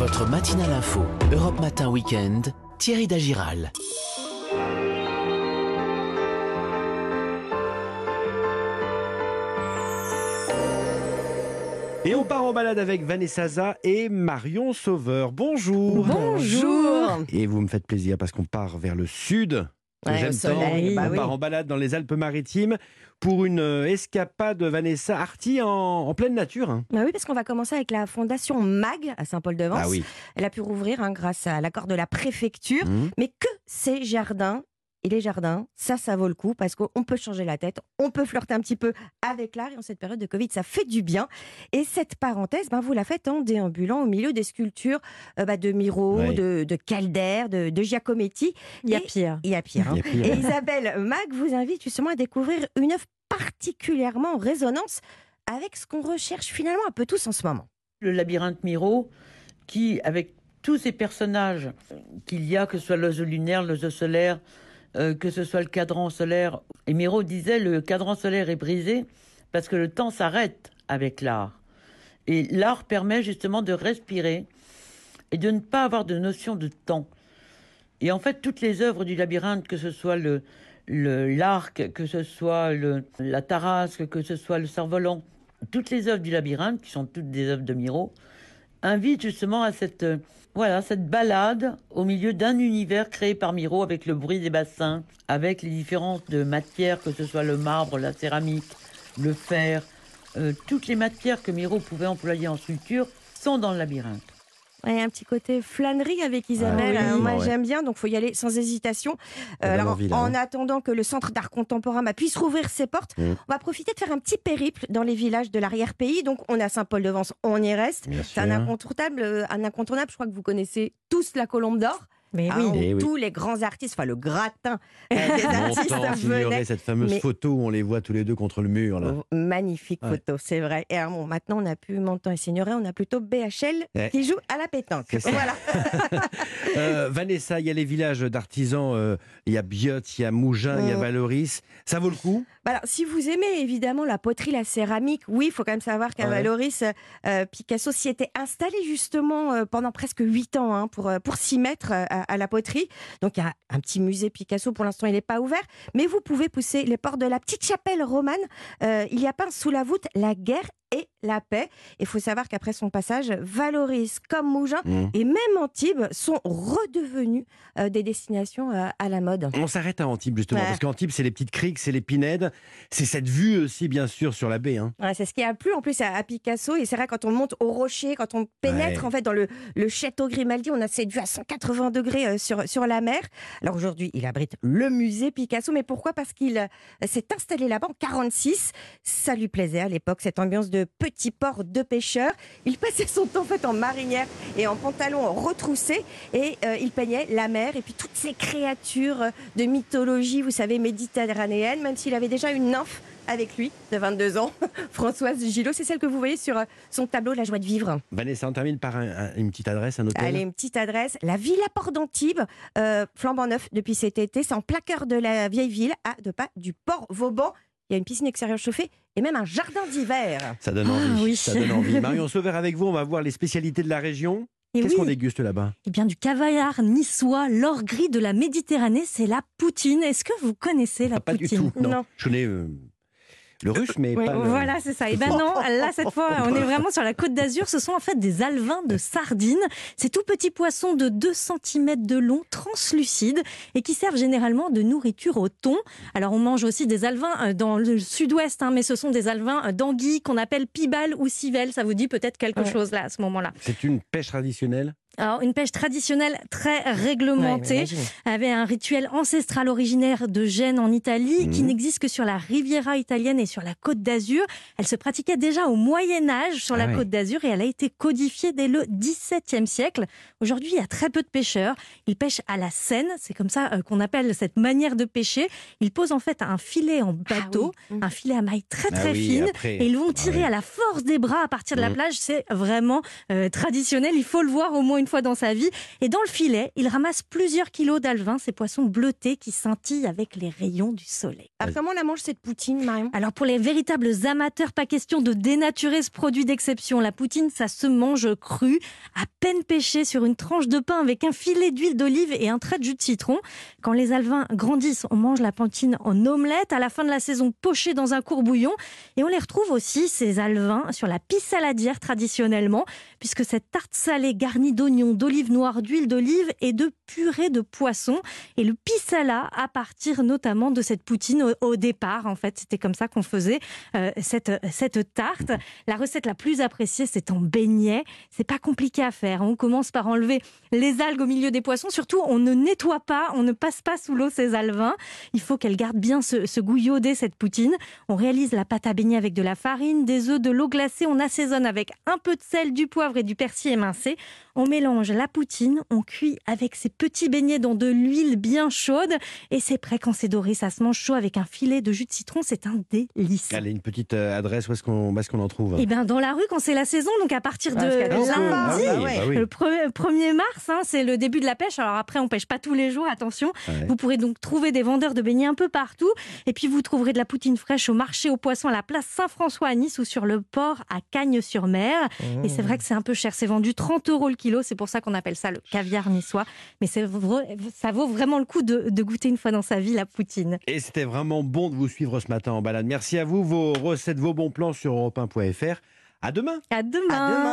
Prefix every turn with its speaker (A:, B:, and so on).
A: Votre matinale info, Europe Matin Weekend, Thierry Dagiral.
B: Et on part en balade avec Vanessa Za et Marion Sauveur. Bonjour.
C: Bonjour.
B: Et vous me faites plaisir parce qu'on part vers le sud. Que
C: Ouais,
B: J'aime tant.
C: bah
B: on
C: oui.
B: part en balade dans les Alpes-Maritimes pour une euh, escapade Vanessa Arty en, en pleine nature. hein.
C: Bah oui, parce qu'on va commencer avec la fondation MAG à Saint-Paul-de-Vence.
B: Ah oui.
C: Elle a pu rouvrir hein, grâce à l'accord de la préfecture.
B: Mhm.
C: Mais que ces jardins et les jardins, ça, ça vaut le coup parce qu'on peut changer la tête, on peut flirter un petit peu avec l'art et en cette période de Covid, ça fait du bien. Et cette parenthèse, ben, vous la faites en déambulant au milieu des sculptures euh, bah, de Miro, de, de Calder, de, de Giacometti.
D: Il y a pire.
C: Il y a pire. hein.
B: Il y a pire,
C: Et. Isabelle Mag vous invite justement à découvrir une œuvre particulièrement en résonance avec ce qu'on recherche finalement un peu tous en ce moment.
E: le labyrinthe Miro, qui, avec tous ces personnages qu'il y a, que ce soit l'oiseau lunaire, l'oiseau solaire, euh, que ce soit le cadran solaire, et Miro disait le cadran solaire est brisé parce que le temps s'arrête avec l'art. Et l'art permet justement de respirer et de ne pas avoir de notion de temps. Et en fait, toutes les œuvres du labyrinthe, que ce soit le l'arc, que ce soit le, la tarasque, que ce soit le cerf-volant, toutes les œuvres du labyrinthe, qui sont toutes des œuvres de Miro, invitent justement à cette, euh, voilà, cette balade au milieu d'un univers créé par Miro avec le bruit des bassins, avec les différentes matières, que ce soit le marbre, la céramique, le fer, euh, toutes les matières que Miro pouvait employer en sculpture sont dans le labyrinthe.
C: Ouais, un petit côté flânerie avec Isabelle.
B: Ah oui,
C: Euh, moi,
B: ouais.
C: j'aime bien, donc faut y aller sans hésitation.
B: Donne
C: alors,
B: envie, là,
C: en
B: hein.
C: attendant que le centre d'art contemporain bah, puisse rouvrir ses portes,
B: Mhm.
C: on va profiter de faire un petit périple dans les villages de l'arrière-pays. Donc, on a Saint-Paul-de-Vence, on y reste. C'est un incontournable, euh, un incontournable. Je crois que vous connaissez tous la Colombe d'Or.
D: Mais
C: hein,
D: oui.
C: où
B: Eh oui.
C: Tous les grands artistes, enfin le gratin euh, des artistes venaient.
B: cette fameuse
C: Mais-
B: photo où on les voit tous les deux contre le mur. Là.
C: Oh, Magnifique
B: Ouais.
C: photo, c'est vrai. Et alors, bon, maintenant, on n'a plus Montant et Signoret, on a plutôt BHL
B: Ouais.
C: qui joue à la pétanque. Voilà.
B: Euh, Vanessa, il y a les villages d'artisans, euh, il y a Biot, il y a Mougin, il y a
C: Mm.
B: Valoris. Ça vaut le coup?
C: Bah alors, si vous aimez évidemment la poterie, la céramique, oui, il faut quand même savoir qu'à
B: Ouais.
C: Valoris, euh, Picasso s'y était installé justement euh, pendant presque huit ans hein, pour, euh, pour s'y mettre euh, à, à la poterie. Donc, il y a un petit musée Picasso, pour l'instant, il n'est pas ouvert, mais vous pouvez pousser les portes de la petite chapelle romane. Il y a peint sous la voûte la guerre et la paix. Il faut savoir qu'après son passage, Valoris comme Mougin
B: Mm.
C: et même Antibes sont redevenus euh, des destinations euh, à la mode.
B: On s'arrête à Antibes justement,
C: Ouais.
B: parce qu'Antibes, c'est les petites criques, c'est les pinèdes, c'est cette vue aussi, bien sûr, sur la baie. hein.
C: Ouais, c'est ce qui a plu en plus à, à Picasso. Et c'est vrai, quand on monte au rocher, quand on pénètre
B: Ouais.
C: en fait dans le, le château Grimaldi, on a cette vue à 180 degrés euh, sur, sur la mer. Alors aujourd'hui, il abrite le musée Picasso. Mais pourquoi? Parce qu'il s'est installé là-bas en 46. Ça lui plaisait à l'époque, cette ambiance de petit port de pêcheurs. Il passait son temps en fait en marinière et en pantalon retroussé. Et euh, il peignait la mer et puis toutes ces créatures de mythologie, vous savez, méditerranéenne, même s'il avait déjà une nymphe avec lui de 22 ans, Françoise Gillot. C'est celle que vous voyez sur euh, son tableau La joie de vivre.
B: Vanessa, on termine par un- un- une petite adresse, un hôtel.
C: Allez, une petite adresse. La Villa Port d'Antibes, euh, flambant neuf depuis cet été. C'est en cœur de la vieille ville, à deux pas du port Vauban. Il y a une piscine extérieure chauffée et même un jardin d'hiver.
B: Ça donne
D: Ah,
B: envie.
D: oui.
B: Ça donne envie. Marion Sauveur avec vous, on va voir les spécialités de la région. Qu'est-ce
D: oui.
B: qu'on déguste là-bas?
D: Eh bien, du cavallard niçois, l'or gris de la Méditerranée, c'est la poutine. Est-ce que vous connaissez la
B: Ah, Pas du
D: poutine?
B: tout. Non.
C: Non.
B: Je connais euh, le russe, mais
C: Oui,
B: pas le...
D: Voilà, c'est ça. Et ben non, là, cette fois, on est vraiment sur la côte d'Azur. Ce sont en fait des alevins de sardines. Ces tout petits poissons de 2 cm de long, translucides, et qui servent généralement de nourriture au thon. Alors, on mange aussi des alevins euh, dans le sud-ouest, hein, mais ce sont des alevins euh, d'anguilles qu'on appelle pibal ou civelle. Ça vous dit peut-être quelque
C: Ouais.
D: chose là, à ce moment-là.
B: C'est une pêche traditionnelle?
D: Alors, une pêche traditionnelle très réglementée,
C: Ouais,
D: avait un rituel ancestral originaire de Gênes en Italie, qui
B: Mhm.
D: n'existe que sur la Riviera italienne et sur la Côte d'Azur. Elle se pratiquait déjà au Moyen Âge sur
B: Ah
D: la
B: ouais.
D: Côte d'Azur et elle a été codifiée dès le XVIIe siècle. Aujourd'hui, il y a très peu de pêcheurs. Ils pêchent à la Seine, c'est comme ça euh, qu'on appelle cette manière de pêcher. Ils posent en fait un filet en bateau,
C: Ah oui.
D: un filet à maille très
B: Ah
D: très
B: oui,
D: fine.
B: après.
D: Et ils vont
B: Ah
D: tirer à la force des bras à partir de la
B: Mhm.
D: plage. C'est vraiment euh, traditionnel. Il faut le voir au moins une fois dans sa vie. Et dans le filet, il ramasse plusieurs kilos d'alevin, ces poissons bleutés qui scintillent avec les rayons du soleil.
C: Alors, comment on la mange cette poutine, Marion
D: Alors pour les véritables amateurs, pas question de dénaturer ce produit d'exception. La poutine, ça se mange cru, à peine pêché sur une tranche de pain avec un filet d'huile d'olive et un trait de jus de citron. Quand les alevins grandissent, on mange la poutine en omelette. À la fin de la saison, pochée dans un courbouillon. Et on les retrouve aussi, ces alevins, sur la pisse saladière traditionnellement, puisque cette tarte salée garnie d'oignons, d'olive noire, d'huile d'olive et de purée de poisson. Et le pisala à partir notamment de cette poutine au, départ. En fait, c'était comme ça qu'on faisait euh, cette, cette tarte. La recette la plus appréciée, c'est en beignet. C'est pas compliqué à faire. On commence par enlever les algues au milieu des poissons. Surtout, on ne nettoie pas, on ne passe pas sous l'eau ces alevins. Il faut qu'elle garde bien ce, ce goût iodé, cette poutine. On réalise la pâte à beignet avec de la farine, des œufs, de l'eau glacée. On assaisonne avec un peu de sel, du poivre et du persil émincé. On mélange la poutine, on cuit avec ces petits beignets dans de l'huile bien chaude et c'est prêt quand c'est doré. Ça se mange chaud avec un filet de jus de citron, c'est un délice.
B: Allez, une petite euh, adresse, où est-ce qu'on est qu'on en trouve?
D: Eh bien, dans la rue quand c'est la saison, donc à partir de lundi.
B: Ah oui,
C: Ah ouais.
B: bah oui.
D: Le pre- 1er mars, hein, c'est le début de la pêche. Alors après, on pêche pas tous les jours, attention.
B: Ouais.
D: Vous pourrez donc trouver des vendeurs de beignets un peu partout. Et puis vous trouverez de la poutine fraîche au marché aux poissons à la place Saint-François à Nice ou sur le port à Cagnes-sur-Mer. Et c'est vrai que c'est un peu cher. C'est vendu 30 euros le kilo. C'est pour ça qu'on appelle ça le caviar niçois. Mais c'est vrai- ça vaut vraiment le coup de, de goûter une fois dans sa vie la poutine.
B: Et c'était vraiment bon de vous suivre ce matin en balade. Merci à vous, vos recettes, vos bons plans sur europe1.fr. À demain
D: À demain.
C: À demain.